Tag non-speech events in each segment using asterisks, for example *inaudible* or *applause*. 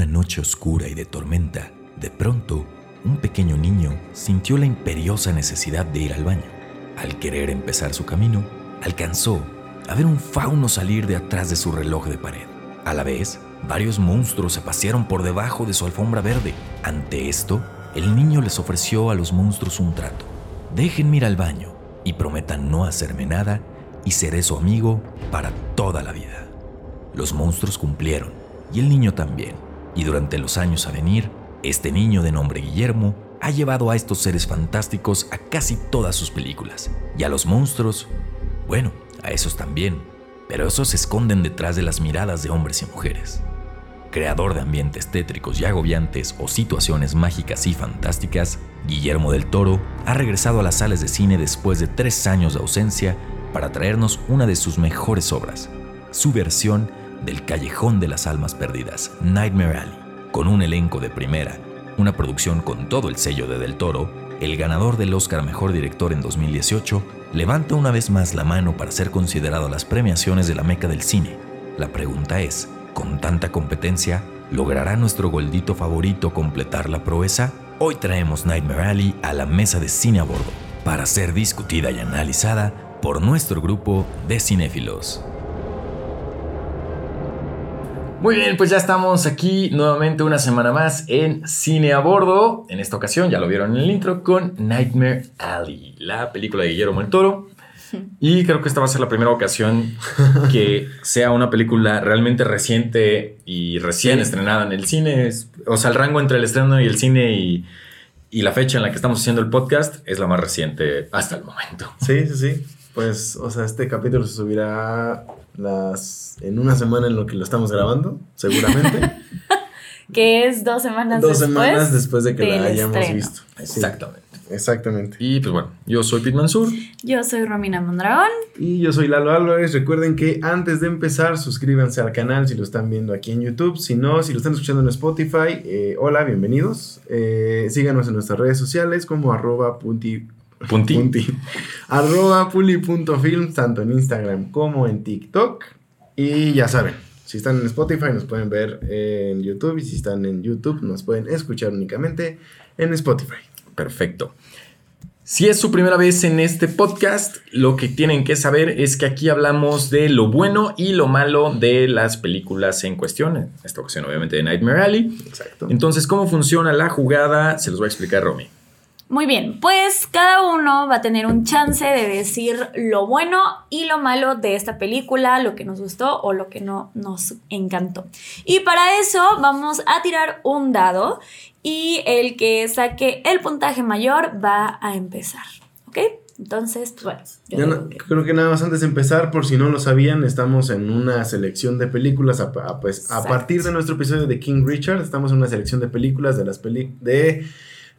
una noche oscura y de tormenta, de pronto, un pequeño niño sintió la imperiosa necesidad de ir al baño. Al querer empezar su camino, alcanzó a ver un fauno salir de atrás de su reloj de pared. A la vez, varios monstruos se pasearon por debajo de su alfombra verde. Ante esto, el niño les ofreció a los monstruos un trato. Déjenme ir al baño y prometan no hacerme nada y seré su amigo para toda la vida. Los monstruos cumplieron y el niño también. Y durante los años a venir, este niño de nombre Guillermo ha llevado a estos seres fantásticos a casi todas sus películas. Y a los monstruos, bueno, a esos también, pero esos se esconden detrás de las miradas de hombres y mujeres. Creador de ambientes tétricos y agobiantes o situaciones mágicas y fantásticas, Guillermo del Toro ha regresado a las salas de cine después de tres años de ausencia para traernos una de sus mejores obras, su versión del Callejón de las Almas Perdidas, Nightmare Alley, con un elenco de primera, una producción con todo el sello de Del Toro, el ganador del Oscar Mejor Director en 2018 levanta una vez más la mano para ser considerado a las premiaciones de la meca del cine. La pregunta es, con tanta competencia, ¿logrará nuestro goldito favorito completar la proeza? Hoy traemos Nightmare Alley a la mesa de cine a bordo, para ser discutida y analizada por nuestro grupo de cinéfilos. Muy bien, pues ya estamos aquí nuevamente una semana más en Cine a Bordo. En esta ocasión, ya lo vieron en el intro, con Nightmare Alley, la película de Guillermo del Toro. *laughs* Y creo que esta va a ser la primera ocasión que sea una película realmente reciente y recién estrenada en el cine. o sea, el rango entre el estreno y el cine y, y la fecha en la que estamos haciendo el podcast es la más reciente hasta el momento. Sí, sí, sí. Pues, o sea, este capítulo se subirá las en una semana en lo que lo estamos grabando, seguramente. *laughs* que es dos semanas dos después. Dos semanas después de que la hayamos visto. Exactamente. Exactamente. Y pues bueno, yo soy Pete Mansur. Yo soy Romina Mondragón. Y yo soy Lalo Álvarez. Recuerden que antes de empezar, suscríbanse al canal si lo están viendo aquí en YouTube. Si no, si lo están escuchando en Spotify, eh, hola, bienvenidos. Eh, síganos en nuestras redes sociales como arroba punti Punti. Punti. Arroba puli.film, tanto en Instagram como en TikTok. Y ya saben, si están en Spotify nos pueden ver en YouTube y si están en YouTube nos pueden escuchar únicamente en Spotify. Perfecto. Si es su primera vez en este podcast, lo que tienen que saber es que aquí hablamos de lo bueno y lo malo de las películas en cuestión. En esta ocasión, obviamente, de Nightmare Alley. Exacto. Entonces, ¿cómo funciona la jugada? Se los voy a explicar, Romy. Muy bien, pues cada uno va a tener un chance de decir lo bueno y lo malo de esta película, lo que nos gustó o lo que no nos encantó. Y para eso vamos a tirar un dado y el que saque el puntaje mayor va a empezar, ¿ok? Entonces, pues bueno. Creo que nada más antes de empezar, por si no lo sabían, estamos en una selección de películas. A, pues, a partir de nuestro episodio de King Richard, estamos en una selección de películas de las películas de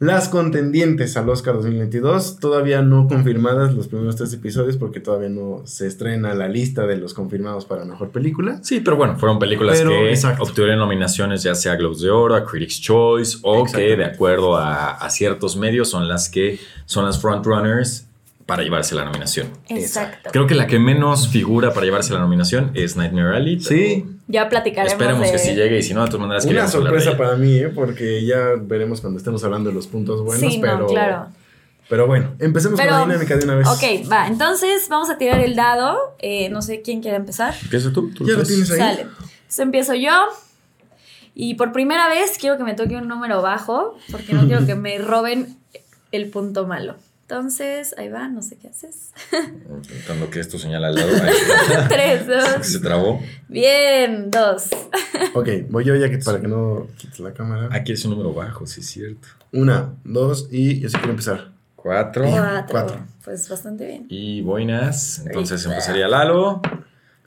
las contendientes al Oscar 2022, todavía no confirmadas los primeros tres episodios porque todavía no se estrena la lista de los confirmados para mejor película. Sí, pero bueno, fueron películas que obtuvieron nominaciones ya sea a Globes de Oro, a Critics Choice o que de acuerdo a, a, ciertos medios son las que son las frontrunners para llevarse la nominación. Exacto. Creo que la que menos figura para llevarse la nominación es Nightmare Alley. Sí. Ya platicaremos. Esperemos que sí llegue y si no, de todas maneras Una sorpresa para mí, ¿eh? porque ya veremos cuando estemos hablando de los puntos buenos, pero... claro. Pero bueno, empecemos con la dinámica de una vez. Ok, va. Entonces vamos a tirar el dado. Eh, no sé quién quiere empezar. Empieza tú. ya lo tienes ahí. Sale. Entonces empiezo yo. Y por primera vez quiero que me toque un número bajo, porque no quiero que me roben el punto malo. Entonces, ahí va, no sé qué haces. *laughs* Intentando que esto señala al lado. *laughs* Tres, dos. Se trabó. Bien, dos. *laughs* ok, voy yo ya que para que no quites la cámara. Aquí es un número bajo, sí es cierto. Una, dos y yo sí quiero empezar. Cuatro. Cuatro. Pues bastante bien. Y boinas. Entonces empezaría Lalo.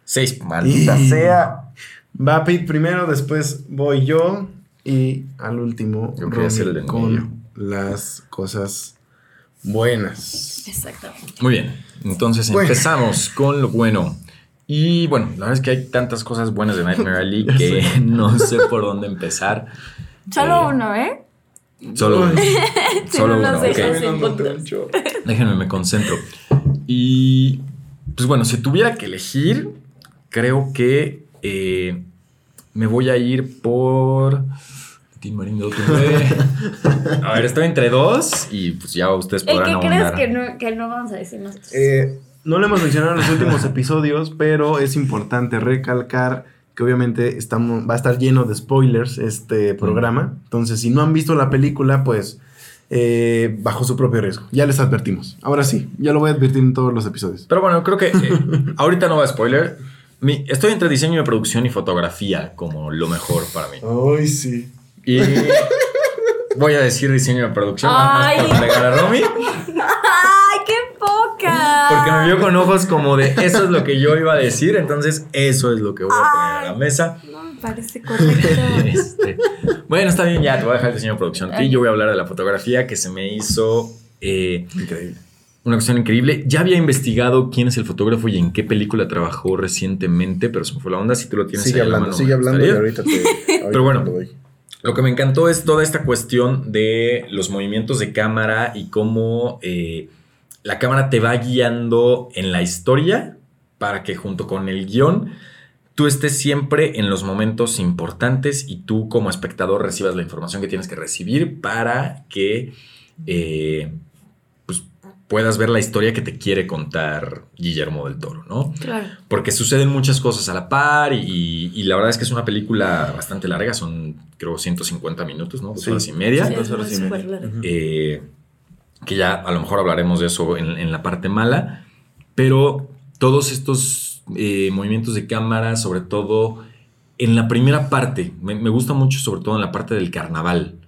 Seis. Maldita sea. Va Pete primero, después voy yo. Y al último, yo el con las cosas buenas. Exactamente. Muy bien, entonces empezamos con lo bueno. Y bueno, la verdad es que hay tantas cosas buenas de Nightmare Alley *laughs* que *laughs* no sé por dónde empezar. Solo eh, uno, ¿eh? Solo uno. *laughs* solo uno. Déjenme, me concentro. Y pues bueno, si tuviera que elegir, creo que eh, me voy a ir por. Tim Marín de. *laughs* A ver, estoy entre dos y pues ya ustedes ¿El podrán que crees ahondar. que no, que no vamos a decir nosotros? Eh, no lo hemos mencionado en los últimos episodios, pero es importante recalcar que obviamente estamos, va a estar lleno de spoilers este programa. Entonces, si no han visto la película, pues eh, bajo su propio riesgo. Ya les advertimos. Ahora sí, ya lo voy a advertir en todos los episodios. Pero bueno, creo que eh, *laughs* ahorita no va a spoiler. Mi- estoy entre diseño de producción y fotografía como lo mejor para mí. Ay, sí. Y voy a decir diseño de producción nada más Ay. por pegar a Romy. ¡Ay, qué poca! Porque me vio con ojos como de eso es lo que yo iba a decir, entonces eso es lo que voy a poner a la mesa. No me parece correcto. *laughs* Este, bueno, está bien, ya te voy a dejar el diseño de producción. Y yo voy a hablar de la fotografía que se me hizo eh, Increíble. una cuestión increíble. Ya había investigado quién es el fotógrafo y en qué película trabajó recientemente, pero se me fue la onda. Si tú lo tienes Sigue ahí a la hablando, mano, sigue hablando y ahorita te. ahorita Pero bueno. Lo que me encantó es toda esta cuestión de los movimientos de cámara y cómo eh, la cámara te va guiando en la historia para que junto con el guion tú estés siempre en los momentos importantes y tú como espectador recibas la información que tienes que recibir para que eh, pues, puedas ver la historia que te quiere contar Guillermo del Toro, ¿no? Claro. porque suceden muchas cosas a la par y, y la verdad es que es una película bastante larga, son creo 150 minutos, ¿no? Dos Sí. horas y media. Sí, dos horas y media. Eh, que ya a lo mejor hablaremos de eso en, en la parte mala, pero todos estos eh, movimientos de cámara, sobre todo en la primera parte, me, me gusta mucho sobre todo en la parte del carnaval,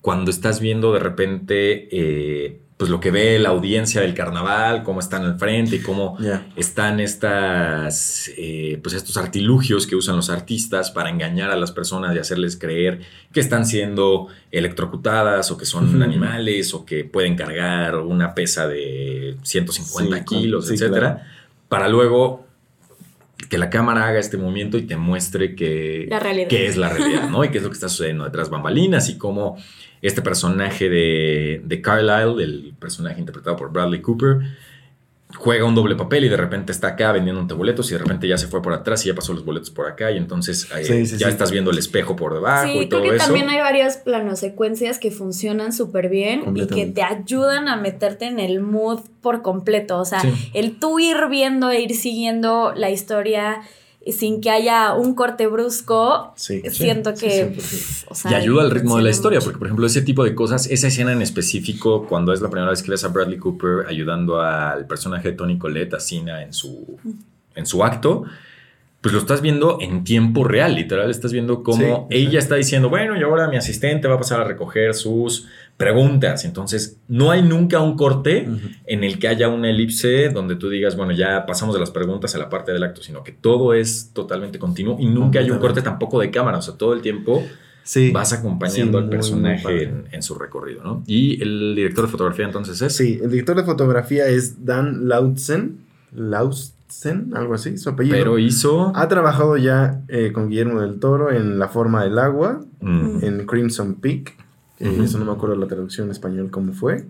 cuando estás viendo de repente eh, pues lo que ve la audiencia del carnaval, cómo están al frente y cómo están estas, eh, pues estos artilugios que usan los artistas para engañar a las personas y hacerles creer que están siendo electrocutadas o que son animales o que pueden cargar una pesa de 150 Sí, con- kilos, sí, etcétera, claro. para luego que la cámara haga este movimiento y te muestre que, La realidad. que es la realidad, ¿no? Y qué es lo que está sucediendo detrás bambalinas y cómo este personaje de, de Carlyle, el personaje interpretado por Bradley Cooper, juega un doble papel y de repente está acá vendiéndote boletos y de repente ya se fue por atrás y ya pasó los boletos por acá y entonces eh, Sí, sí, ya sí. estás viendo el espejo por debajo Sí, y todo creo que eso. también hay varias planosecuencias que funcionan súper bien y que te ayudan a meterte en el mood por completo. O sea, Sí. el tú ir viendo e ir siguiendo la historia sin que haya un corte brusco, Sí. siento sí, que... 100%. pff, o sea, y ayuda al ritmo de la historia, mucho. porque por ejemplo ese tipo de cosas, esa escena en específico, cuando es la primera vez que ves a Bradley Cooper ayudando al personaje de Tony Collette, a Cena, en su, en su acto, pues lo estás viendo en tiempo real, literal, estás viendo cómo Sí, ella está diciendo, bueno, y ahora mi asistente va a pasar a recoger sus preguntas, entonces no hay nunca un corte en el que haya una elipse donde tú digas, bueno, ya pasamos de las preguntas a la parte del acto, sino que todo es totalmente continuo y nunca hay un corte tampoco de cámara, o sea, todo el tiempo Sí. vas acompañando Sí, al personaje en, en su recorrido, ¿no? Y el director de fotografía entonces es... Sí, el director de fotografía es Dan Lautzen. Lautzen, algo así, su apellido. Pero hizo... Ha trabajado ya eh, con Guillermo del Toro en La forma del agua, Mm, en Crimson Peak. Eso no me acuerdo la traducción en español cómo fue.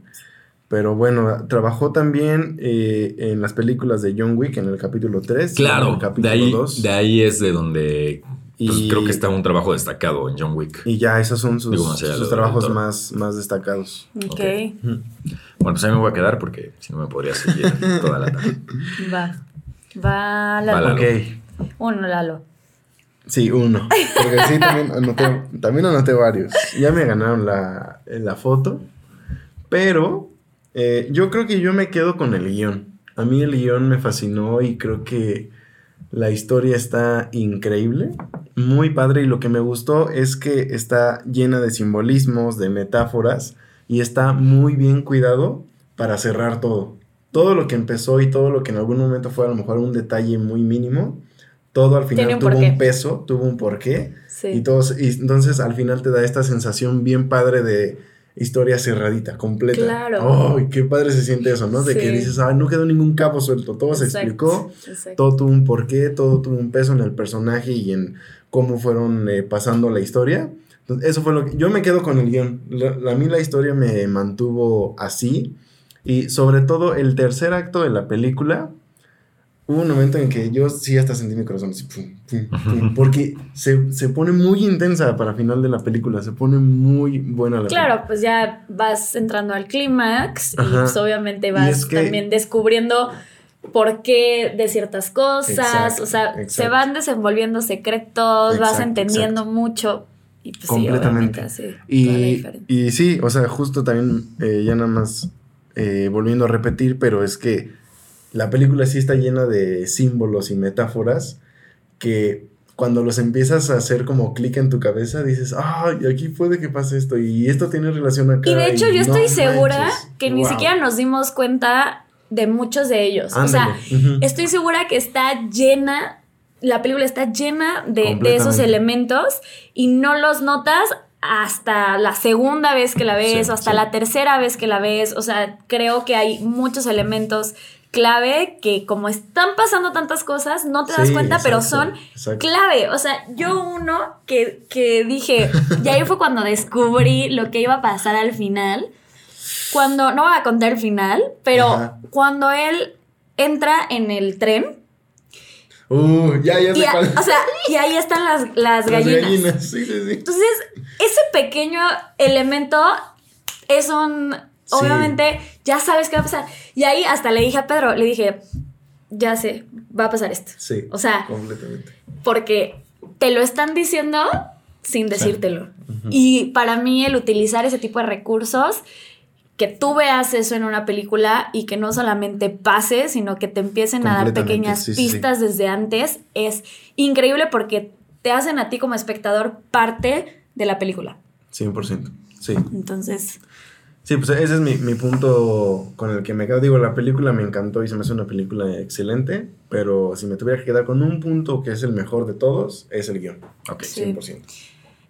Pero bueno, trabajó también eh, en las películas de John Wick en el capítulo 3. en claro, de ahí, 2. de ahí es de donde pues, Y- creo que está un trabajo destacado en John Wick. Y ya esos son sus, Digo, sus trabajos más, más destacados. Ok, Ok. Bueno, pues ahí me voy a quedar porque si no me podría seguir toda la tarde. va. Va Va, Lalo. Lalo. Ok. Uno, Lalo. Sí, uno. Porque sí, también anoté, también anoté varios. Ya me ganaron la, la foto. Pero eh, yo creo que yo me quedo con el guion. A mí el guion me fascinó y creo que la historia está increíble. Muy padre. Y lo que me gustó es que está llena de simbolismos, de metáforas. Y está muy bien cuidado para cerrar todo. Todo lo que empezó y todo lo que en algún momento fue a lo mejor un detalle muy mínimo. Todo al final un tuvo un peso, tuvo un porqué. Sí. Y, todos, y entonces al final te da esta sensación bien padre de historia cerradita, completa. Claro. ¡Ay, qué padre se siente eso, ¿no! De que dices, ah, no quedó ningún cabo suelto, todo se explicó, exacto. todo tuvo un porqué, todo tuvo un peso en el personaje y en cómo fueron eh, pasando la historia. Entonces, eso fue lo que... Yo me quedo con el guion. La- la- a mí la historia me mantuvo así. Y sobre todo el tercer acto de la película hubo un momento en que yo sí hasta sentí mi corazón así, pum, pum, pum, porque se, se pone muy intensa para final de la película, se pone muy buena la Claro, pues ya vas entrando al clímax y pues obviamente Y vas es que- también descubriendo por qué de ciertas cosas, Exacto, o sea, se van desenvolviendo secretos, vas entendiendo exacto. mucho y pues sí, Completamente. la Y, y sí, o sea, justo también, eh, ya nada más eh, volviendo a repetir, pero es que la película sí está llena de símbolos y metáforas que cuando los empiezas a hacer como clic en tu cabeza, dices, ay, aquí puede que pase esto y esto tiene relación acá. Y de hecho yo no estoy segura que ni siquiera nos dimos cuenta de muchos de ellos. O sea, Ándale, ujú. estoy segura que está llena, la película está llena de, de esos elementos y no los notas hasta la segunda vez que la ves Sí, o hasta sí. la tercera vez que la ves. O sea, creo que hay muchos elementos clave que como están pasando tantas cosas, no te das Sí, cuenta, pero son exacto. clave. O sea, yo uno que, que dije, y ahí fue cuando descubrí lo que iba a pasar al final. Cuando, no voy a contar el final, pero Ajá. cuando él entra en el tren, Uh, ya, ya sé y, cuál. o sea, y ahí están las, las Las gallinas. gallinas, sí, sí, sí. Entonces, ese pequeño elemento es un. Sí. Obviamente, ya sabes qué va a pasar. Y ahí hasta le dije a Pedro, le dije, ya sé, va a pasar esto. Sí, O sea, completamente. porque te lo están diciendo sin decírtelo. Y para mí el utilizar ese tipo de recursos, que tú veas eso en una película y que no solamente pase, sino que te empiecen a dar pequeñas sí, sí, sí. pistas desde antes, es increíble porque te hacen a ti como espectador parte de la película. 100%. Sí. Entonces, Sí, pues ese es mi, mi punto con el que me quedo. Digo, la película me encantó y se me hace una película excelente, pero si me tuviera que quedar con un punto que es el mejor de todos, es el guion. Ok. Sí. 100%.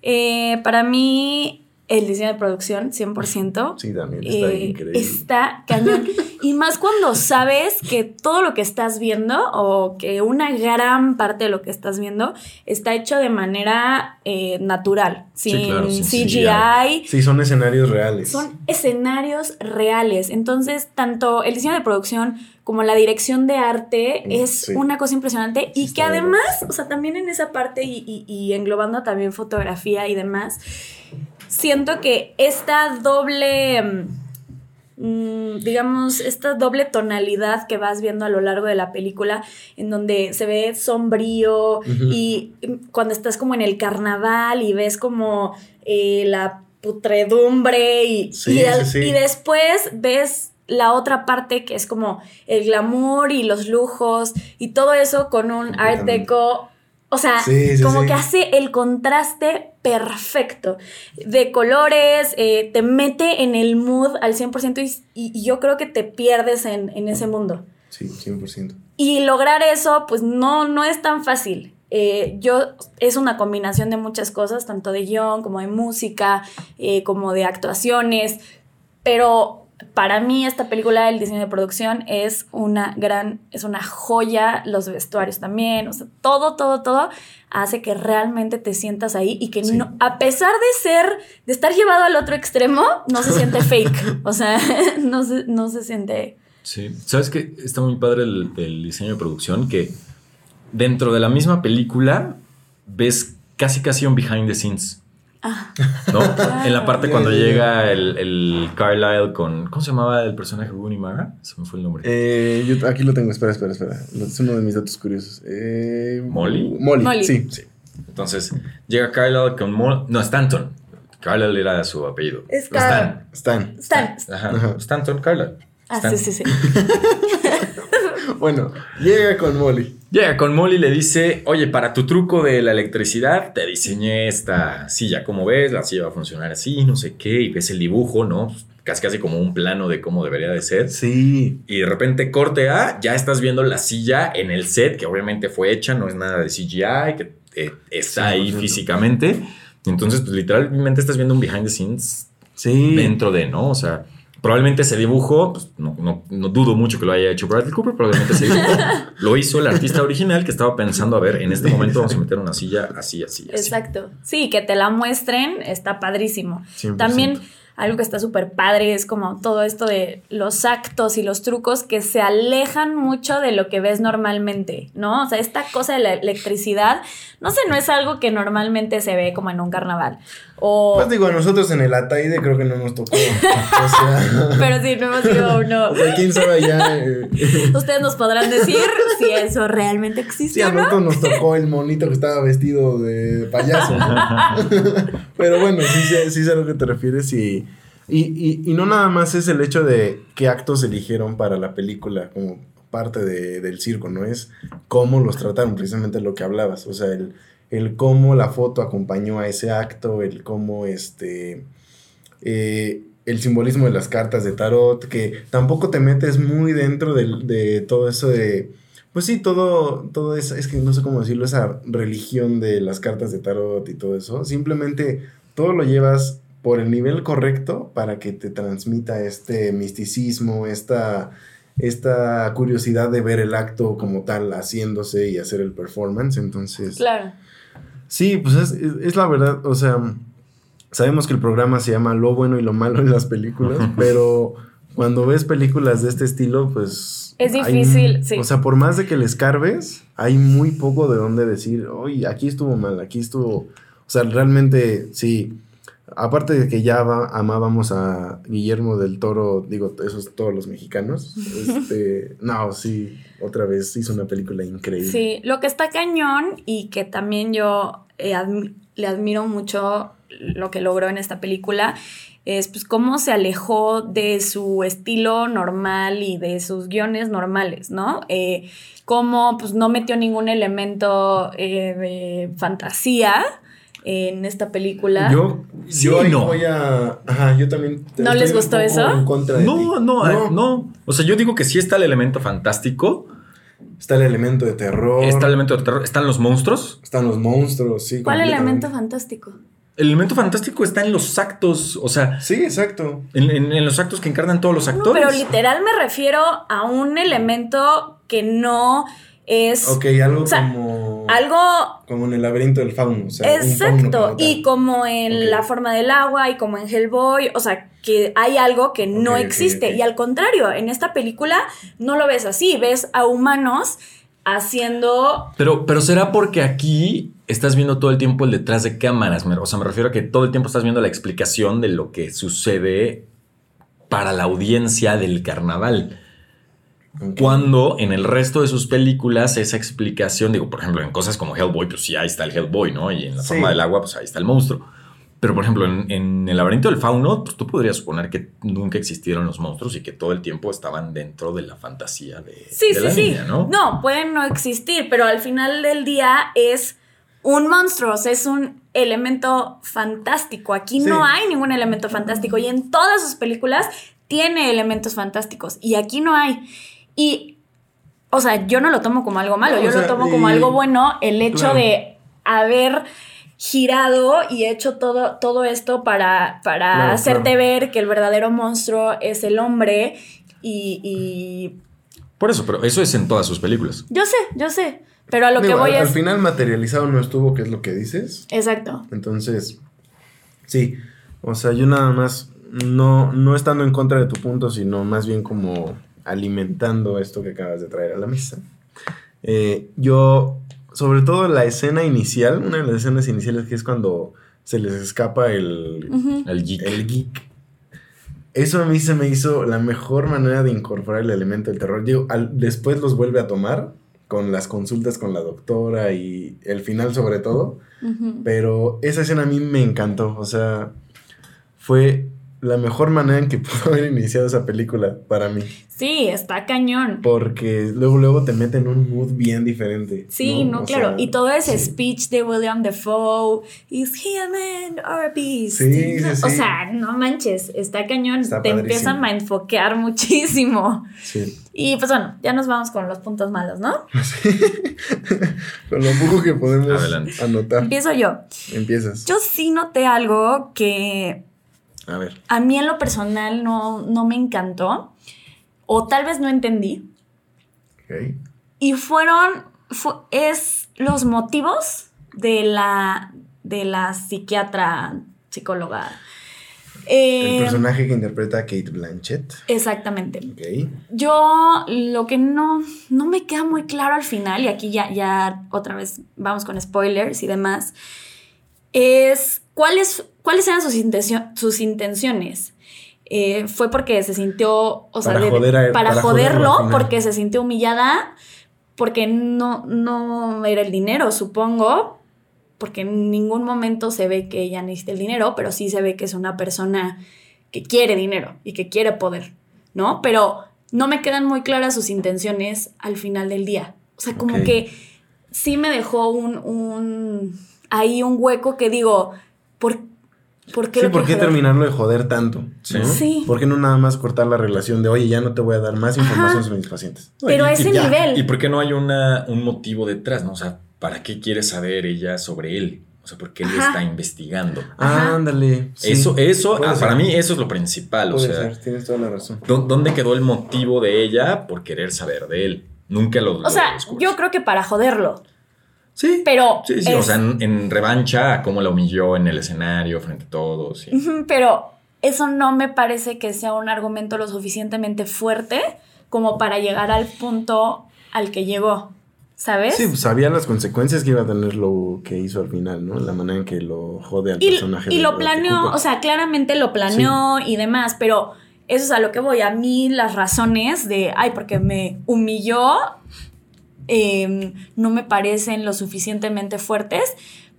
eh, para mí el diseño de producción, 100%. *laughs* Sí, también está Eh, increíble. está cañón. y más cuando sabes que todo lo que estás viendo o que una gran parte de lo que estás viendo está hecho de manera eh, natural, Sí, sin claro, sin CGI. Sí, son escenarios reales. Son escenarios reales. Entonces, tanto el diseño de producción como la dirección de arte Mm, es sí. una cosa impresionante Sí, y que además, o sea, también en esa parte y, y- y englobando también fotografía y demás, siento que esta doble, mm, digamos, esta doble tonalidad que vas viendo a lo largo de la película, en donde se ve sombrío y mm, cuando estás como en el carnaval y ves como eh, la putredumbre y, Sí, y, sí, sí. y después ves la otra parte que es como el glamour y los lujos y todo eso con un art deco. O sea, Sí, sí, como sí. que hace el contraste perfecto de colores, eh, te mete en el mood al 100% y, y- y yo creo que te pierdes en, en ese mundo. Sí, 100%. Y lograr eso, pues no, no es tan fácil. Eh, yo, es una combinación de muchas cosas, tanto de guion como de música, eh, como de actuaciones, pero para mí esta película, el diseño de producción es una gran, es una joya, los vestuarios también, o sea, todo, todo, todo hace que realmente te sientas ahí y que Sí. no, a pesar de ser, de estar llevado al otro extremo, no se siente *laughs* fake, o sea, *laughs* no se, no se siente... Sí. ¿Sabes qué? Está muy padre el, el diseño de producción que dentro de la misma película ves casi casi un behind the scenes. Ah. ¿No? En la parte Ya, cuando llega el, el Carlisle con. ¿Cómo se llamaba el personaje de Rooney Mara? Se me fue el nombre. Eh, yo aquí lo tengo, espera, espera, espera. Es uno de mis datos curiosos. Eh, ¿Molly? Molly, Molly. sí. Sí. Entonces, llega Carlisle con. Mo- no, Stanton. Carlisle era su apellido. Es Stan. Stan. Stan. Ajá. Ajá. Stanton Carlisle. Ah, Stan. sí, sí, sí. *laughs* Bueno, llega con Molly. Llega con Molly y le dice, oye, para tu truco de la electricidad, te diseñé esta silla, como ves, la silla va a funcionar así, no sé qué, y ves el dibujo, ¿no? Casi casi como un plano de cómo debería de ser. Sí. Y de repente corte a, ya estás viendo la silla en el set, que obviamente fue hecha, no es nada de CGI, que eh, está ahí 100%. físicamente. Entonces, pues literalmente estás viendo un behind the scenes Sí. dentro de, ¿no? O sea, probablemente ese dibujo, pues no, no, no dudo mucho que lo haya hecho Bradley Cooper, probablemente ese dibujo *laughs* lo hizo el artista original que estaba pensando, a ver, en este momento vamos a meter una silla así, así, así. Exacto. Sí, que te la muestren está padrísimo. 100%. También algo que está súper padre es como todo esto de los actos y los trucos que se alejan mucho de lo que ves normalmente, ¿no? O sea, esta cosa de la electricidad, no sé, no es algo que normalmente se ve como en un carnaval. O... Pues digo, a nosotros en el Ataide creo que no nos tocó. *laughs* o sea... Pero sí, no hemos ido uno. O sea, quién sabe ya. Eh. Ustedes nos podrán decir si eso realmente existe. Sí, a nosotros nos tocó el monito que estaba vestido de payaso. *laughs* Pero bueno, sí, sí, sí sé a lo que te refieres y, y, y, no nada más es el hecho de qué actos eligieron para la película como parte de, del circo, ¿no? Es cómo los trataron, precisamente lo que hablabas, o sea, el, el cómo la foto acompañó a ese acto, el cómo este... Eh, el simbolismo de las cartas de tarot, que tampoco te metes muy dentro de, de todo eso de... Pues sí, todo, todo eso, es que no sé cómo decirlo, esa religión de las cartas de tarot y todo eso. Simplemente todo lo llevas por el nivel correcto para que te transmita este misticismo, esta, esta curiosidad de ver el acto como tal haciéndose y hacer el performance. Entonces. Claro. Sí, pues es, es, la verdad, o sea, sabemos que el programa se llama Lo bueno y lo malo en las películas, pero cuando ves películas de este estilo, pues... Es difícil, sí. O sea, por más de que les carves, hay muy poco de dónde decir, oye, aquí estuvo mal, aquí estuvo o sea, realmente sí. Aparte de que ya amábamos a Guillermo del Toro, digo, esos todos los mexicanos. *laughs* Este, no, sí, otra vez hizo una película increíble. Sí, lo que está cañón y que también yo eh, le admiro mucho lo que logró en esta película es pues cómo se alejó de su estilo normal y de sus guiones normales, ¿no? Eh, cómo pues no metió ningún elemento eh, de fantasía en esta película. Yo, yo no. voy a. Ajá, yo también. ¿No les gustó eso? no, no, eh, no, O sea, yo digo que sí está el elemento fantástico. Está el elemento de terror. Está el elemento de terror. Están los monstruos. Están los monstruos, sí. ¿Cuál elemento fantástico? El elemento fantástico está en los actos, o sea. Sí, exacto. En, los actos que encarnan todos los actores. pero literal me refiero a un elemento que no es... Ok, algo como... Algo... Como en el laberinto del fauno. O sea, exacto, y como en la forma del agua y como en Hellboy, o sea, que hay algo que no existe. y al contrario, en esta película no lo ves así, ves a humanos haciendo... Pero, pero será porque aquí estás viendo todo el tiempo el detrás de cámaras, o sea, me refiero a que todo el tiempo estás viendo la explicación de lo que sucede para la audiencia del carnaval. Cuando en el resto de sus películas esa explicación, digo, por ejemplo, en cosas como Hellboy, pues sí, ahí está el Hellboy, ¿no? Y en la forma del agua, pues ahí está el monstruo. Pero, por ejemplo, en, el laberinto del fauno, pues tú podrías suponer que nunca existieron los monstruos y que todo el tiempo estaban dentro de la fantasía de, sí, sí, sí. ¿no? No, pueden no existir, pero al final del día es un monstruo, o sea, es un elemento fantástico. Aquí no hay ningún elemento fantástico y en todas sus películas tiene elementos fantásticos y aquí no hay. Y, o sea, yo no lo tomo como algo malo, yo lo tomo como algo bueno el hecho de haber girado y hecho todo, todo esto para, para hacerte ver que el verdadero monstruo es el hombre y, Por eso, pero eso es en todas sus películas. Yo sé, yo sé. Pero a lo que voy al, es. Al final materializado no estuvo, que es lo que dices. Exacto. Entonces, sí. O sea, yo nada más, no, no estando en contra de tu punto, sino más bien como alimentando esto que acabas de traer a la mesa. Eh, yo, sobre todo la escena inicial, una de las escenas iniciales que es cuando se les escapa el, el, geek. el geek. Eso a mí se me hizo la mejor manera de incorporar el elemento del terror. Digo, después los vuelve a tomar con las consultas con la doctora y el final sobre todo. Pero esa escena a mí me encantó. O sea, fue la mejor manera en que *laughs* pudo haber iniciado esa película para mí. Sí, está cañón. Porque luego, luego te mete en un mood bien diferente. Sí, no, claro. y todo ese speech de William Defoe, ¿Is he a man or a beast? Sí, sí, O sea, no manches, está cañón. te empiezan a enfoquear muchísimo. Sí. Y pues bueno, ya nos vamos con los puntos malos, ¿no? *laughs* Sí. *laughs* con lo poco que podemos anotar. Empiezo yo. Empiezas. Yo sí noté algo que a ver. A mí en lo personal no, no me encantó. O tal vez no entendí. Okay. Y fueron. es los motivos de la. de la psiquiatra psicóloga. Eh, El personaje que interpreta a Kate Blanchett. Exactamente. Ok. Yo lo que no, no me queda muy claro al final, y aquí ya, ya otra vez vamos con spoilers y demás, es cuáles, cuáles eran sus, intencio- sus intenciones. Eh, fue porque se sintió, o sea, Para de- joder a- para para joderlo porque se sintió humillada, porque no, no era el dinero, supongo, porque en ningún momento se ve que ella necesita el dinero, pero sí se ve que es una persona que quiere dinero y que quiere poder, ¿no? Pero no me quedan muy claras sus intenciones al final del día. O sea, como que sí me dejó un, un ahí un hueco que digo, ¿por, ¿por qué Sí, lo ¿por qué quiero joder? terminarlo de joder tanto? Sí. ¿no? Sí. ¿Por qué no nada más cortar la relación de, oye, ya no te voy a dar más información sobre mis pacientes? Pero a ese y ya. nivel. ¿Y por qué no hay una, un motivo detrás? ¿no? O sea, ¿para qué quiere saber ella sobre él? O sea, ¿por qué él Ajá. está investigando? Ajá. Ándale. sí. eso, eso ah, para mí, eso es lo principal. O sea, ser, tienes toda la razón. ¿dó- ¿dónde quedó el motivo de ella por querer saber de él? Nunca lo. O sea, yo creo que para joderlo. Sí. Pero. Sí, sí, o sea, en, en revancha a cómo la humilló en el escenario frente a todos. sí. Pero eso no me parece que sea un argumento lo suficientemente fuerte como para llegar al punto al que llegó. ¿Sabes? Sí, pues sabía las consecuencias que iba a tener lo que hizo al final, ¿no? La manera en que lo jode al y, personaje. y lo planeó, o sea, claramente lo planeó y demás, pero eso es a lo que voy. A mí las razones de, ay, porque me humilló, eh, no me parecen lo suficientemente fuertes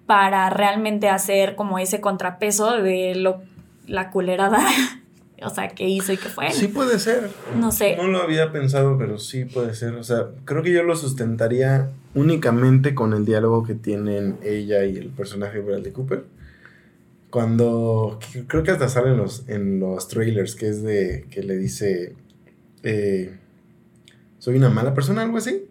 para realmente hacer como ese contrapeso de lo, la culerada, *laughs* o sea, que hizo y que fue. Sí puede ser. No sé. No lo había pensado, pero sí puede ser. O sea, creo que yo lo sustentaría únicamente con el diálogo que tienen ella y el personaje de Bradley Cooper. Cuando creo que hasta salen los, en los trailers, que es de que le dice, eh, soy una mala persona, algo así.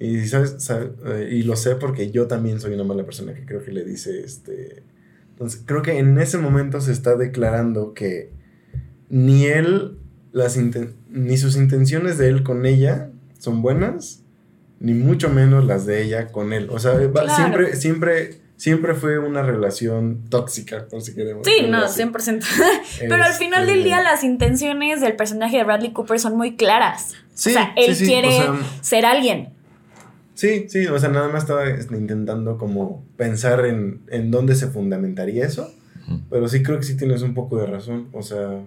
Y, ¿sabes? Sabe- eh, y lo sé porque yo también soy una mala persona, que creo que le dice, este... Entonces, creo que en ese momento se está declarando que ni él, las inten- ni sus intenciones de él con ella son buenas, ni mucho menos las de ella con él. O sea, va- Claro. siempre, siempre, siempre fue una relación tóxica, por si queremos. Sí, no, así. 100%. *laughs* Pero al final del Este, día las intenciones del personaje de Bradley Cooper son muy claras. Sí, o sea, sí, él sí, quiere o sea, ser alguien. Sí, sí, o sea, nada más estaba intentando como pensar en, en dónde se fundamentaría eso, pero sí creo que sí tienes un poco de razón, o sea,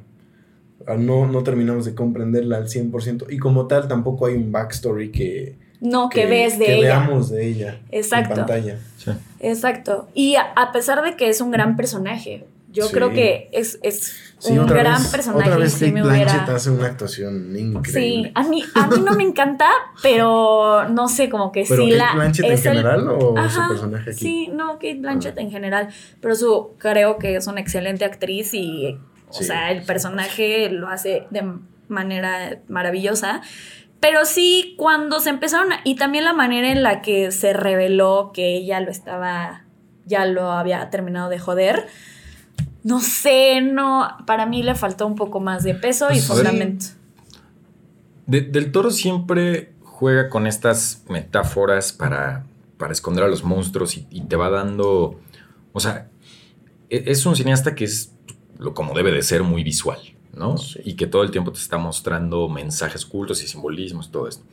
ah, no, no terminamos de comprenderla al 100% y como tal tampoco hay un backstory que, No, que, ves de que ella. veamos de ella Exacto. en pantalla. Sí. Exacto. Y a, a pesar de que es un gran personaje, yo Sí. creo que es, es Sí, un gran vez, personaje. Otra vez sí me Blanchett hubiera- hace una actuación Sí, increíble. a mí, a mí no me encanta, *laughs* pero no sé, como que ¿Pero sí Kate la. Blanchett en es el- general o su personaje aquí? Sí, no, Kate Blanchett en general. Pero su creo que es una excelente actriz y, o Sí, sea, el sí, personaje lo hace de manera maravillosa. Pero sí, cuando se empezaron, a- y también la manera en la que se reveló que ella lo estaba, ya lo había terminado de joder, no sé, no, para mí le faltó un poco más de peso y Pues fundamento. De- del Toro siempre juega con estas metáforas para, para esconder a los monstruos y, y te va dando. O sea, e- es un cineasta que es lo como debe de ser muy visual, ¿no? Sí. Y que todo el tiempo te está mostrando mensajes ocultos y simbolismos, todo esto.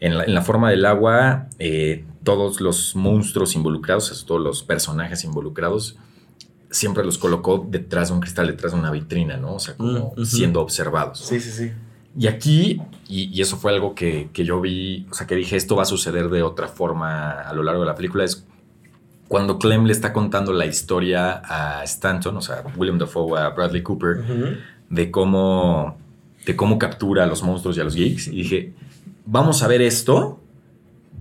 En la, en la forma del agua, eh, todos los monstruos involucrados, o sea, todos los personajes involucrados, siempre los colocó detrás de un cristal, detrás de una vitrina, ¿no? O sea, como ujú. siendo observados. Sí, sí, sí. Y aquí, y, y eso fue algo que, que yo vi, o sea, que dije, esto va a suceder de otra forma a lo largo de la película, es cuando Clem le está contando la historia a Stanton, o sea, William Dafoe a Bradley Cooper, de cómo, de cómo captura a los monstruos y a los geeks. Y dije, vamos a ver esto,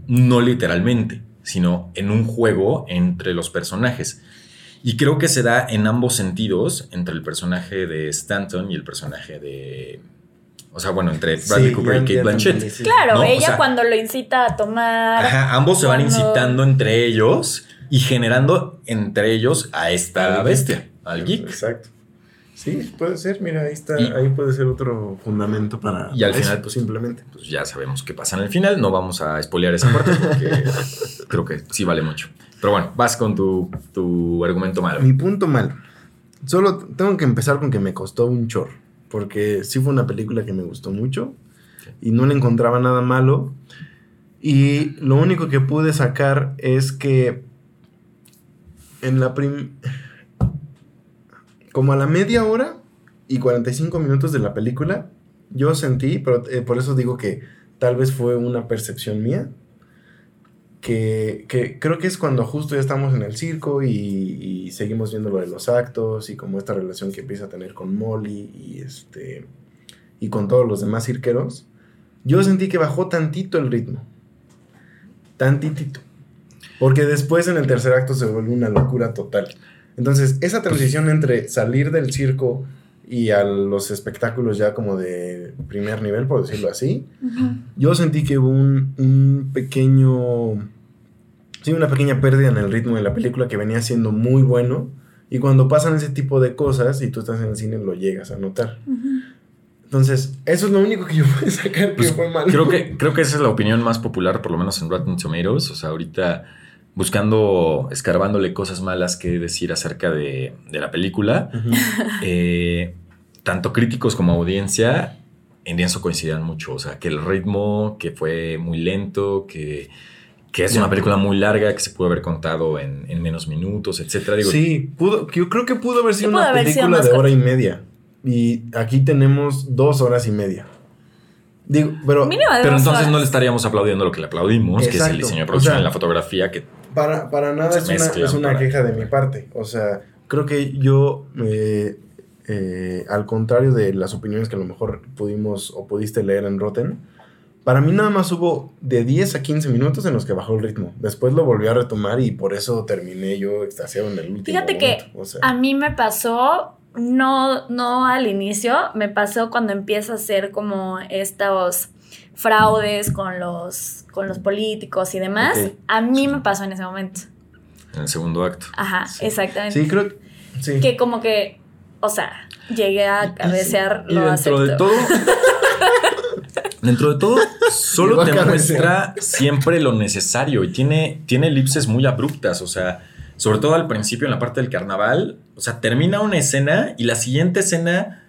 no literalmente, sino en un juego entre los personajes. Y creo que se da en ambos sentidos, entre el personaje de Stanton y el personaje de... O sea, bueno, entre Bradley Sí, Cooper y Kate Blanchett. sí. Claro, No, o ella sea- cuando lo incita a tomar. Ajá, ambos se van incitando entre ellos y generando entre ellos a esta Al bestia, al geek. Exacto. Sí, puede ser, mira, ahí está, Y- ahí puede ser otro fundamento para Y al eso, final, pues, simplemente. Pues ya sabemos qué pasa en el final. No vamos a spoilear esa parte porque *laughs* creo que sí vale mucho. Pero bueno, vas con tu, tu argumento malo. Mi punto mal. Solo tengo que empezar con que me costó un chorro. Porque sí fue una película que me gustó mucho. Y no le encontraba nada malo. Y lo único que pude sacar es que en la prim... Como a la media hora y 45 minutos de la película, yo sentí, pero eh, por eso digo que tal vez fue una percepción mía, que, que, creo que es cuando justo ya estamos en el circo y, seguimos viendo lo de los actos y como esta relación que empieza a tener con Molly y, este, y con todos los demás cirqueros, yo sentí que bajó tantito el ritmo. Tantitito. Porque después en el tercer acto se vuelve una locura total. Entonces, esa transición entre salir del circo y a los espectáculos ya como de primer nivel, por decirlo así, yo sentí que hubo un, un, pequeño, sí, una pequeña pérdida en el ritmo de la película que venía siendo muy bueno. Y cuando pasan ese tipo de cosas y tú estás en el cine, lo llegas a notar. Entonces, eso es lo único que yo puedo sacar pues que fue malo. Creo que, creo que esa es la opinión más popular, por lo menos en Rotten Tomatoes. O sea, ahorita buscando, escarbándole cosas malas que decir acerca de, de la película. Uh -huh. eh, tanto críticos como audiencia en eso coincidían mucho. O sea, que el ritmo, que fue muy lento, que, que es una película muy larga, que se pudo haber contado en, en menos minutos, etcétera. Digo, sí, pudo, yo creo que pudo haber sido pudo una haber película de hora y media. Y aquí tenemos dos horas y media. Digo, pero pero entonces no le estaríamos aplaudiendo lo que le aplaudimos, que es el diseño de O producción sea, y la fotografía, que para, para nada es una, es una para- queja de mi parte. O sea, creo que yo, eh, eh, al contrario de las opiniones que a lo mejor pudimos o pudiste leer en Rotten, para mí nada más hubo de 10 a 15 minutos en los que bajó el ritmo. Después lo volvió a retomar y por eso terminé yo extasiado en el último Fíjate que momento. O sea, A mí me pasó, no, no al inicio, me pasó cuando empieza a hacer como estos fraudes con los, con los políticos y demás. A mí me pasó en ese momento. en el segundo acto. Ajá, Sí. exactamente. sí, creo sí. Que como que, o sea, llegué a cabecear Y lo dentro de todo. *laughs* dentro de todo, solo te muestra siempre lo necesario. Y tiene, tiene elipses muy abruptas. O sea, sobre todo al principio, en la parte del carnaval. O sea, termina una escena y la siguiente escena,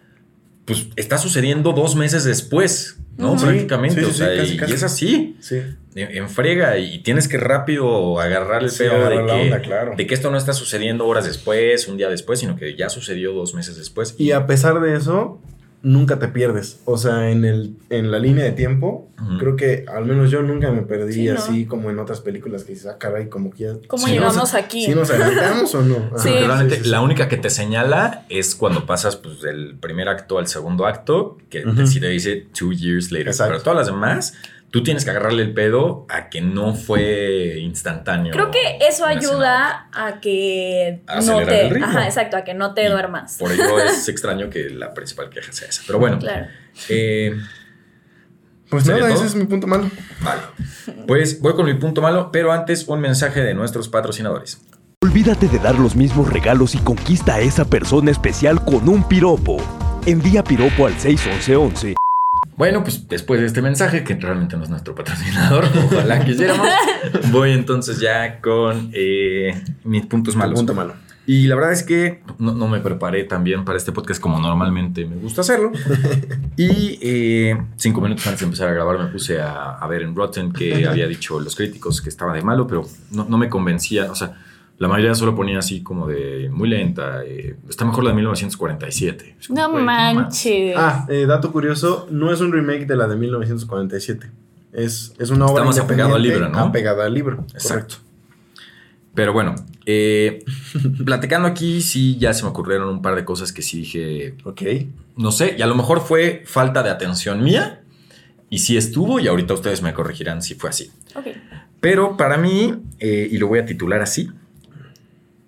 pues está sucediendo dos meses después. ¿No? Prácticamente. Sí, sí, o sea, sí, casi, y, casi. y es así. Sí. En, en frega. Y tienes que rápido agarrar el Sí, pedo agarrar de la que, onda, claro. de que esto no está sucediendo horas después, un día después, sino que ya sucedió dos meses después. Y a pesar de eso, nunca te pierdes. O sea, en, el, en la línea de tiempo, creo que al menos yo nunca me perdí Sí, ¿no? así como en otras películas que dices, ah, caray, como que ya. ¿Cómo ¿sí llegamos nos- aquí? ¿Sí nos adelantamos o no? *laughs* Sí. Realmente Sí, sí, la única que te señala es cuando pasas pues, del primer acto al segundo acto, que te, sí te dice two years later. Exacto. Pero todas las demás, tú tienes que agarrarle el pedo a que no fue instantáneo. Creo que eso ayuda a que A no acelerar te. el ritmo. Ajá, exacto, a que no te Y duermas. Por ello es *laughs* extraño que la principal queja sea esa. Pero bueno, Claro. eh, Pues ¿Sería nada, todo? ese es mi punto malo. vale. Pues voy con mi punto malo, pero antes un mensaje de nuestros patrocinadores. Olvídate de dar los mismos regalos y conquista a esa persona especial con un piropo. Envía piropo al 61111. Bueno, pues después de este mensaje, que realmente no es nuestro patrocinador, *laughs* ojalá quisiéramos, voy entonces ya con eh, mis puntos malos. Punto malo. Y la verdad es que no, no me preparé tan bien para este podcast como normalmente me gusta hacerlo. Y eh, cinco minutos antes de empezar a grabar me puse a, a ver en Rotten que había dicho los críticos que estaba de malo, pero no, no me convencía. O sea, la mayoría solo ponía así como de muy lenta. eh, está mejor la de 1947. Es como, No manches. Ah, eh, dato curioso, no es un remake de la de 1947. Es, es una Está obra más apegado al libro, ¿no? Apegada al libro. Exacto. Pero bueno, eh, *laughs* platicando aquí, sí, ya se me ocurrieron un par de cosas que sí dije, Ok. no sé, y a lo mejor fue falta de atención mía, y sí estuvo, y ahorita ustedes me corregirán si fue así. Ok. Pero para mí, eh, y lo voy a titular así,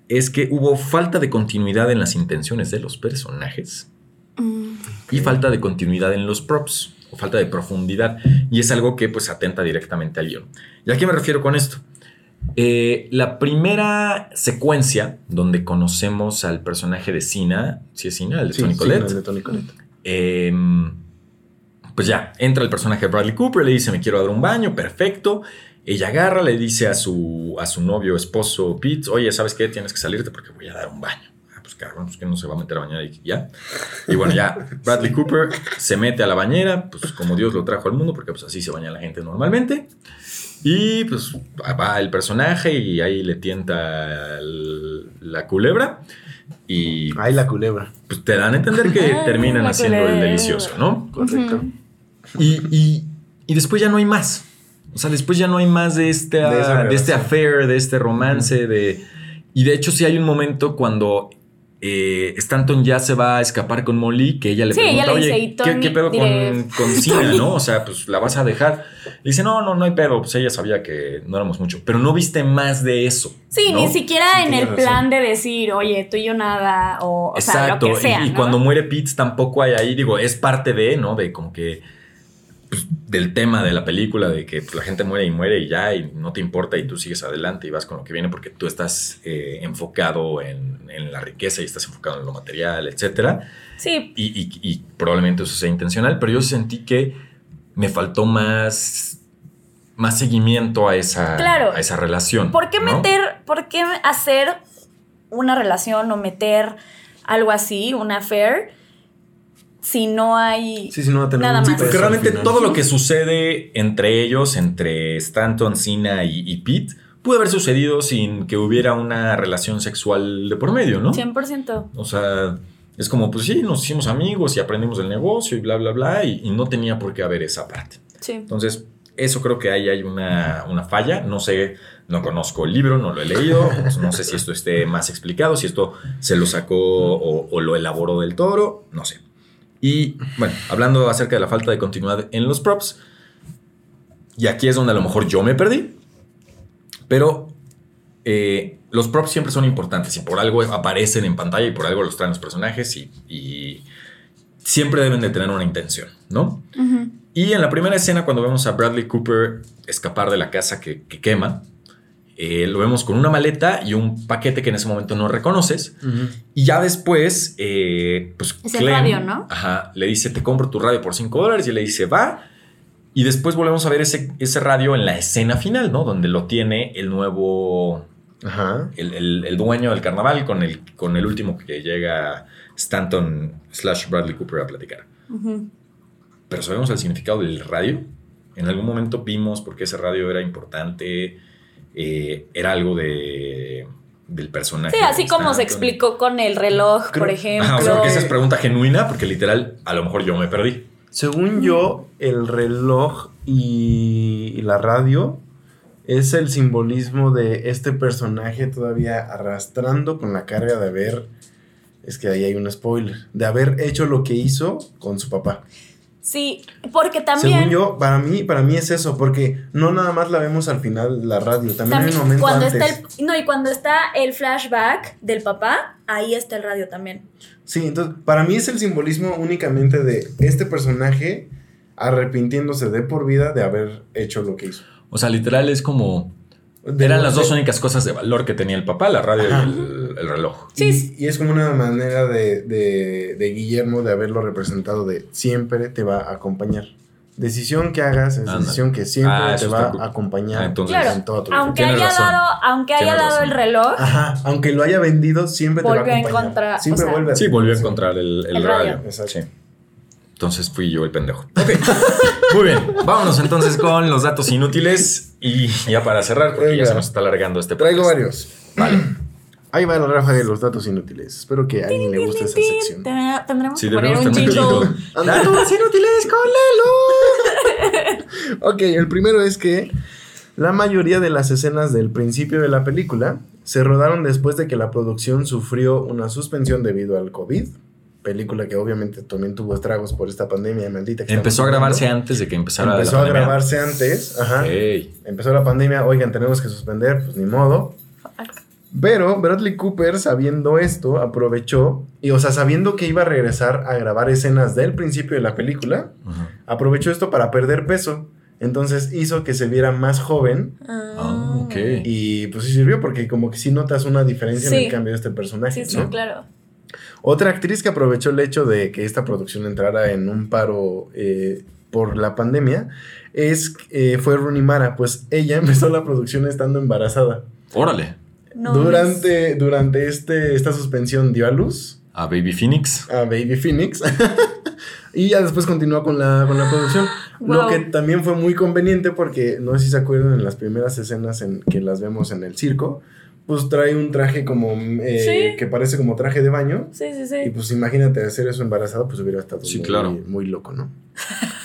es que hubo falta de continuidad en las intenciones de los personajes Mm, y falta de continuidad en los props, o falta de profundidad, y es algo que pues atenta directamente al guion. ¿Y a qué me refiero con esto? Eh, la primera secuencia donde conocemos al personaje de Sina, si es Sina, el de Sí, Tony sí, Collette, no, el de Tony Collette. Em, pues ya, entra el personaje de Bradley Cooper, le dice, me quiero dar un baño, perfecto. Ella agarra, le dice a su, a su novio, esposo Pete, oye, ¿sabes qué? Tienes que salirte porque voy a dar un baño. Ah, pues cabrón, pues que no se va a meter a bañar y ya. Y bueno, ya *laughs* Bradley Cooper se mete a la bañera, pues como Dios lo trajo al mundo, porque pues así se baña la gente normalmente. Y pues va el personaje y ahí le tienta el- la culebra. Y Ay, la culebra. pues te dan a entender que Ay, terminan haciendo el delicioso, ¿no? Correcto. Y, y- y después ya no hay más. O sea, después ya no hay más de, esta, De de, este affair, de este romance, de... Y de hecho sí hay un momento cuando eh, Stanton ya se va a escapar con Molly, que ella le Sí, pregunta, ella le dice, oye, "Y ¿qué, Tony?" qué pedo Diré, con, con Cina, no? O sea, pues la vas a dejar. Le dice, no, no, no hay pedo. Pues ella sabía que no éramos mucho. Pero no viste más de eso. Sí, ¿no? ni siquiera Sí, en el razón. plan de decir, oye, tú y yo nada, o, o sea, lo Exacto. que sea. y, y cuando muere Pete tampoco hay ahí, digo, es parte de, ¿no? De como que pues, del tema de la película, de que pues, la gente muere y muere y ya, y no te importa y tú sigues adelante y vas con lo que viene porque tú estás eh, enfocado en, en la riqueza y estás enfocado en lo material, etcétera. Sí, Y, y- y probablemente eso sea intencional, pero yo sentí que me faltó más, más seguimiento a esa, Claro. a esa relación. ¿por qué ¿no? meter, por qué hacer una relación o meter algo así, una affair, si no hay... Sí, sí, no va a tener Nada más. Porque al realmente todo lo que sucede entre ellos, entre Stanton, Cena y, y Pete, pudo haber sucedido sin que hubiera una relación sexual de por medio, ¿no? 100%. O sea, es como, pues sí, nos hicimos amigos y aprendimos del negocio y bla, bla, bla, y, y no tenía por qué haber esa parte. Sí. Entonces, eso creo que ahí hay una, una falla. No sé, no conozco el libro, no lo he leído. pues no sé si esto esté más explicado, si esto se lo sacó o, o lo elaboró del toro, no sé. Y bueno, hablando acerca de la falta de continuidad en los props, y aquí es donde a lo mejor yo me perdí, pero eh, los props siempre son importantes y por algo aparecen en pantalla y por algo los traen los personajes y, y siempre deben de tener una intención, ¿no? Y en la primera escena, cuando vemos a Bradley Cooper escapar de la casa que, que quema, eh, lo vemos con una maleta y un paquete que en ese momento no reconoces. Y ya después, eh, pues Es el radio, ¿no? Ajá, le dice, te compro tu radio por 5 dólares. Y él le dice, va. Y después volvemos a ver ese, ese radio en la escena final, ¿no? Donde lo tiene el nuevo, Ajá. el, el- el dueño del carnaval con el, con el último que llega Stanton slash Bradley Cooper a platicar pero sabemos el significado del radio. En algún momento vimos por qué ese radio era importante, eh, era algo de, del personaje. Sí, así como se explicó con el reloj, Creo- por ejemplo. O sea, que esa es pregunta genuina, porque literal, a lo mejor yo me perdí. Según yo, el reloj y la radio es el simbolismo de este personaje todavía arrastrando con la carga de haber, es que ahí hay un spoiler, de haber hecho lo que hizo con su papá. Sí, porque también... Según yo, para mí, para mí es eso, porque no nada más la vemos al final la radio, también, hay También un momento cuando antes. está el, no, y cuando está el flashback del papá, ahí está el radio también. Sí, entonces, para mí es el simbolismo únicamente de este personaje arrepintiéndose de por vida de haber hecho lo que hizo. O sea, literal es como... Eran las dos de- únicas cosas de valor que tenía el papá, la radio Ajá. y el, el reloj. Sí. Y, y es como una manera de, de- de Guillermo de haberlo representado de siempre te va a acompañar. Decisión que hagas es Ándale. decisión que siempre Ah, te va a acompañar Ah, entonces- Claro, en toda tu vida. Aunque haya razón. dado, aunque haya Tienes dado razón. el reloj, Ajá, aunque lo haya vendido, siempre te va a acompañar. encontrar, siempre o sea- vuelve a Sí, volvió a encontrar el, el El radio. radio. Exacto. Sí. Entonces fui yo el pendejo. Ok. *laughs* Muy bien. Vámonos entonces con los datos inútiles. Y ya para cerrar, porque ya se nos está alargando este Traigo podcast. varios. Vale. *clears throat* Ahí va la rafa de los datos inútiles. Espero que a alguien le guste esa sección. Ten- tendremos Sí, que poner un jingle. Datos inútiles con Lelo. *laughs* ok, el primero es que la mayoría de las escenas del principio de la película se rodaron después de que la producción sufrió una suspensión debido al COVID. Película que obviamente también tuvo estragos por esta pandemia maldita. que Empezó a grabarse antes de que empezara la Empezó a pandemia. grabarse antes. Ajá. Empezó la pandemia. Oigan, tenemos que suspender. Pues ni modo. Pero Bradley Cooper, sabiendo esto, aprovechó, y o sea, sabiendo que iba a regresar a grabar escenas del principio de la película, aprovechó esto para perder peso. Entonces hizo que se viera más joven Ah, ok. y pues sí sirvió porque como que sí notas una diferencia en el cambio de este personaje. Sí, sí, ¿no? claro. Otra actriz que aprovechó el hecho de que esta producción entrara en un paro eh, por la pandemia es, eh, fue Rooney Mara, pues ella *laughs* empezó la producción estando embarazada. Órale. No, durante durante este, esta suspensión dio a luz A Baby Phoenix. a Baby Phoenix. *laughs* y ya después continuó con la, con la producción. Lo Wow. que también fue muy conveniente porque no sé si se acuerdan en las primeras escenas en que las vemos en el circo. Pues trae un traje como eh, Sí. que parece como traje de baño. Sí, sí, Y sí. pues imagínate hacer eso embarazada, pues hubiera estado Sí, muy, claro. muy loco, ¿no? *laughs*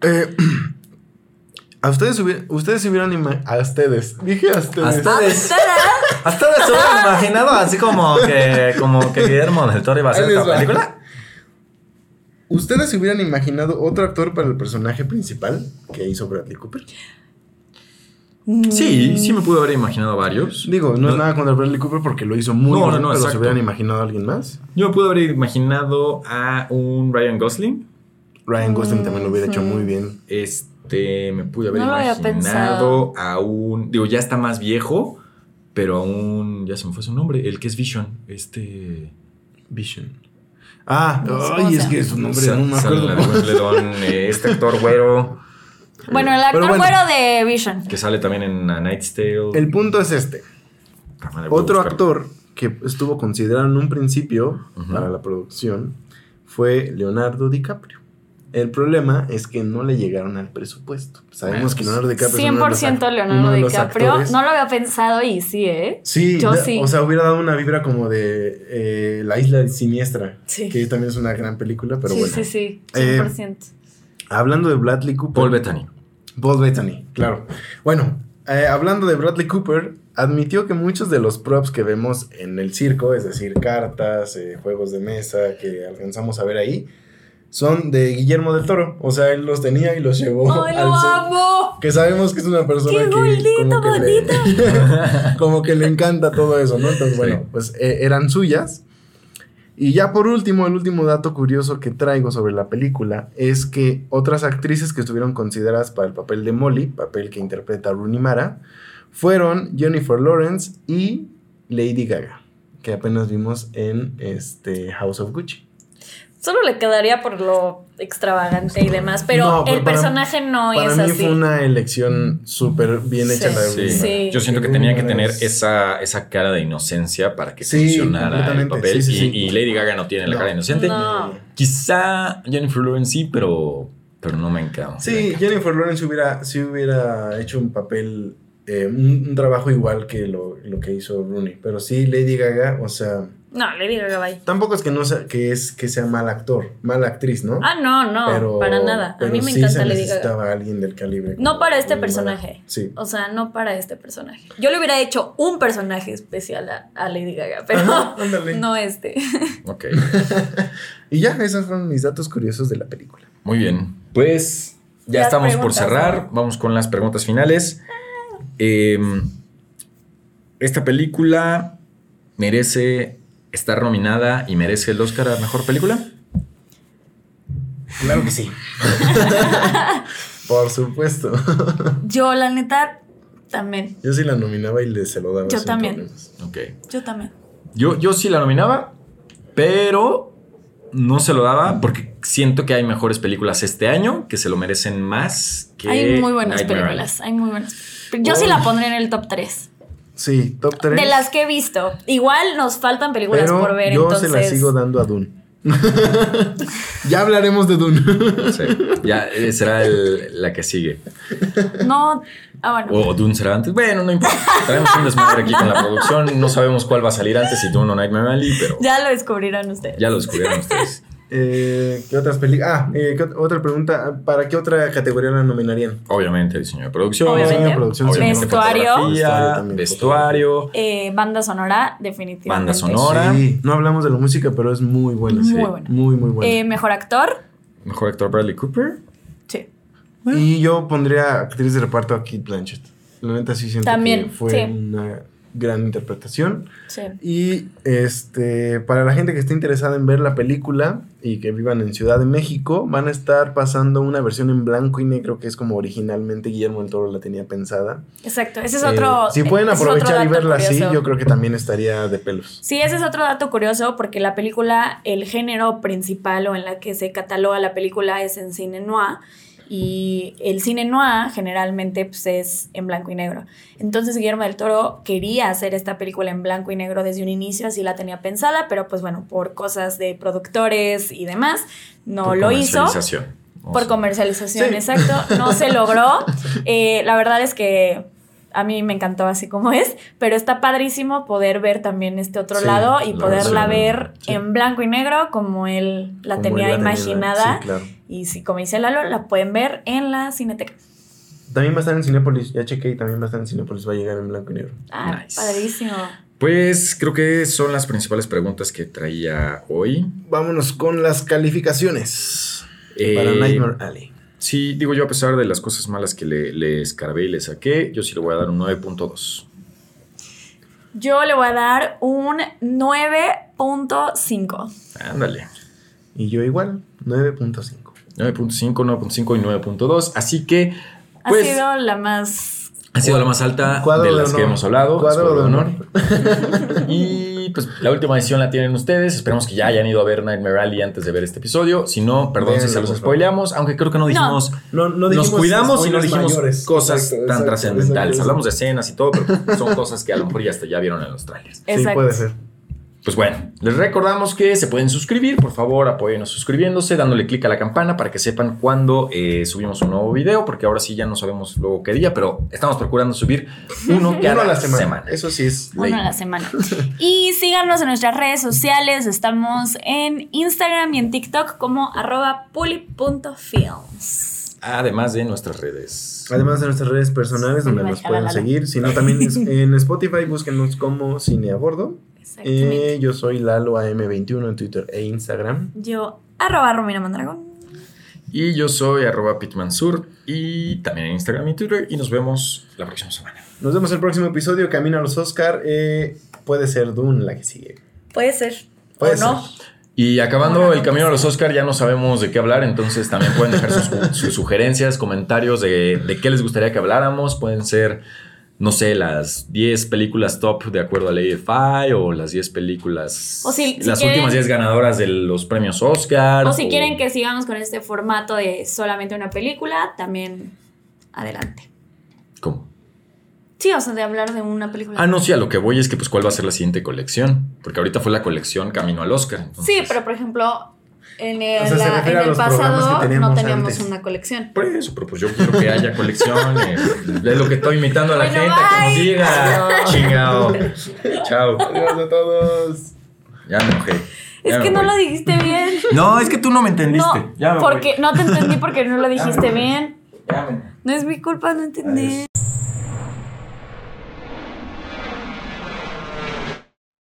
Eh, *clears throat* a ustedes ustedes se hubieran a ustedes, dije a ustedes. A ustedes. *laughs* ¿A ustedes se hubieran imaginado así como que, como que Guillermo del Toro iba a hacer esta va. película? ¿Ustedes se hubieran imaginado otro actor para el personaje principal que hizo Bradley Cooper? Sí, sí me pude haber imaginado varios. Digo, no, es nada contra Bradley Cooper porque lo hizo muy No, bien, no, no, pero se hubieran imaginado a alguien más. Yo me pude haber imaginado a un Ryan Gosling. Ryan Gosling también lo hubiera hecho muy bien. Este, me pude haber imaginado a un. Digo, ya está más viejo, pero a un. Ya se me fue su nombre, el que es Vision. Este. Vision. Ah, ay, es que su nombre no me acuerdo. este actor güero, Bueno, el actor bueno. de Vision. que sale también en A Night's Tale. El punto es este. Ah, Otro actor que estuvo considerado en un principio para la producción fue Leonardo DiCaprio. El problema es que no le llegaron al presupuesto. Sabemos Bueno, que Leonardo DiCaprio es uno de los 100% act- uno Leonardo de los DiCaprio. actores- No lo había pensado y sí, ¿eh? Sí, Yo sí. o sea, hubiera dado una vibra como de eh, La Isla Siniestra, Sí. que también es una gran película, pero sí, bueno. sí, sí. Eh, 100%. Hablando de Bradley Cooper. Paul Bettany. Paul Bettany, claro. Bueno, eh, hablando de Bradley Cooper, admitió que muchos de los props que vemos en el circo, es decir, cartas, eh, juegos de mesa que alcanzamos a ver ahí, son de Guillermo del Toro. O sea, él los tenía y los llevó ¡Ay, al lo amo! Que sabemos que es una persona ¡Qué que, gordito, como, que le, *laughs* como que le encanta todo eso, ¿no? Entonces, bueno, pues eh, eran suyas. Y ya por último, el último dato curioso que traigo sobre la película es que otras actrices que estuvieron consideradas para el papel de Molly, papel que interpreta Rooney Mara, fueron Jennifer Lawrence y Lady Gaga, que apenas vimos en este House of Gucci. Solo le quedaría por lo extravagante y demás, pero No, el para- personaje no Para es mí así. fue una elección súper bien hecha Sí. la de Sí. Yo siento que tenía que tener es- esa, esa cara de inocencia para que Sí, funcionara el papel. Sí, sí, y, sí. y Lady Gaga no tiene la cara de inocente. No. Quizá Jennifer Lawrence sí, pero, pero no me encanta. Sí, Jennifer Lawrence hubiera, sí hubiera hecho un papel, eh, un, un trabajo igual que lo, lo que hizo Rooney. Pero sí, Lady Gaga, o sea, No, le digo que bye. tampoco es que no sea, que es que sea mal actor, mala actriz, ¿no? Ah, no, no, para nada. A pero mí me sí encanta se Lady Gaga. necesitaba alguien del calibre. No para este personaje. Sí. O sea, no para este personaje. Yo le hubiera hecho un personaje especial a, a Lady Gaga, pero Ajá, no este. *laughs* Ok, *laughs* Y ya, esos fueron mis datos curiosos de la película. muy bien. Pues ya estamos por cerrar. ¿no? Vamos con las preguntas finales. Em, esta película merece estar nominada y merece el Oscar a Mejor Película. Claro que sí. *laughs* Por supuesto. Yo, la neta, también. Yo sí la nominaba y le se lo daba. Yo sin también. problemas. Ok. Yo también. Yo, yo sí la nominaba, pero no se lo daba porque siento que hay mejores películas este año que se lo merecen más que Hay muy buenas Nightmare películas. Hay muy buenas. Yo sí la pondré en el top 3. Sí, top 3. De las que he visto. Igual nos faltan películas Pero por ver, yo entonces. se la sigo dando a Dune. *laughs* ya hablaremos de Dune. Sí, ya eh, será el- la que sigue. No. Ah, bueno. O Dune será antes. Bueno, no importa. Traemos un desmadre aquí con la producción. No sabemos cuál va a salir antes, si Dune o Nightmare Alley, pero Ya lo descubrirán ustedes. ya lo descubrieron ustedes. Eh, ¿Qué otras películas? Ah, eh, ¿qué ot- otra pregunta. ¿Para qué otra categoría la nominarían? Obviamente, diseño de producción. Obviamente. Diseño de producción, obviamente, Vestuario. Vestuario. Eh, banda sonora, definitivamente. Banda sonora. Sí, no hablamos de la música, pero es muy buena. Muy sí. buena. Muy, muy buena. Eh, mejor actor. Mejor actor Bradley Cooper. Sí. y yo pondría actriz de reparto a Kate Blanchett. La neta sí siento También, que fue sí. una gran interpretación. Sí. Y este, para la gente que esté interesada en ver la película y que vivan en Ciudad de México, van a estar pasando una versión en blanco y negro que es como originalmente Guillermo del Toro la tenía pensada. Exacto. Ese es Eh, otro. si pueden ese es otro aprovechar y verla así, yo creo que también estaría de pelos. Sí, ese es otro dato curioso porque la película, el género principal o en la que se cataloga la película es en cine noir y el cine noir generalmente pues, es en blanco y negro. Entonces Guillermo del Toro quería hacer esta película en blanco y negro desde un inicio, así la tenía pensada, pero pues bueno, por cosas de productores y demás, no Por lo hizo. Por comercialización, Sí. exacto. No se logró. *laughs* Eh, la verdad es que a mí me encantó así como es, pero está padrísimo poder ver también este otro Sí, lado y la poderla versión, ver sí. en blanco y negro como él la Como tenía él la tenía, imaginada. sí, claro. Y si, como dice Lalo, la pueden ver en la Cineteca. También va a estar en Cinépolis, ya chequé y también va a estar en Cinépolis, va a llegar en blanco y negro. Ah, Nice. padrísimo. Pues creo que son las principales preguntas que traía hoy. Vámonos con las calificaciones Eh, para Nightmare Alley. Sí, digo yo, a pesar de las cosas malas que le, le escarbé y le saqué, yo sí le voy a dar un 9.2. Yo le voy a dar un 9.5. Ándale. Y yo igual, 9.5. 9.5, 9.5 y 9.2. Así que, Ha pues, sido la más... ha sido la más alta de de las que honor. hemos hablado. Cuadro de honor. *laughs* Y pues la última edición la tienen ustedes. Esperemos que ya hayan ido a ver Nightmare Alley antes de ver este episodio. Si no, perdón si se los spoileamos, aunque creo que no dijimos. No, no Nos dijimos cuidamos y no dijimos mayores. cosas Exacto, tan trascendentales. Hablamos de escenas y todo, pero son cosas que a lo mejor ya, hasta ya vieron en los trailers. Sí, puede ser. Pues bueno, les recordamos que se pueden suscribir, por favor apóyenos suscribiéndose, dándole clic a la campana para que sepan cuando eh, subimos un nuevo video, porque ahora sí ya no sabemos luego qué día, pero estamos procurando subir uno *laughs* cada Uno a la semana. semana. Eso sí es ley. Uno a la semana. *laughs* Y síganos en nuestras redes sociales. Estamos en Instagram y en TikTok como arroba puli.films. Además de nuestras redes. Además de nuestras redes personales donde nos pueden seguir, sino también es- en Spotify búsquenos como Cine a Bordo. Exactamente. Eh, yo soy Lalo AM21 en Twitter e Instagram. Yo, arroba Romina Mondragón. Y yo soy arroba pitmansur y también en Instagram y Twitter y nos vemos la próxima semana. Nos vemos el próximo episodio, Camino a los Oscar. Eh, puede ser Dune la que sigue. Puede ser. Puede o no. ser. Y acabando el camino a los Oscar, ya no sabemos de qué hablar, entonces también pueden dejar sus, *laughs* sus sugerencias, comentarios de, de qué les gustaría que habláramos. Pueden ser, no sé, las 10 películas top de acuerdo a la AFI o las 10 películas, O si- si las quieren- últimas 10 ganadoras de los premios Oscar. O si quieren que sigamos con este formato de solamente una película, también adelante. ¿Cómo? Sí, o sea, de hablar de una película. Ah, no, sí, a lo que voy es que pues cuál va a ser la siguiente colección, porque ahorita fue la colección Camino al Oscar. entonces- Sí, pero por ejemplo, en el, O sea, la- en pasado no teníamos antes. una colección. Por eso, pero pues yo quiero que haya colección. eh, *laughs* es lo que estoy invitando a la Bueno, gente a que nos bye. diga. Chingao. Chao. Adiós a todos. Ya me enojé. Es Ya que no voy. lo dijiste bien. No, es que tú no me entendiste. No, ya me porque voy. no te entendí porque no lo dijiste bien. Ya me- No es mi culpa no entender.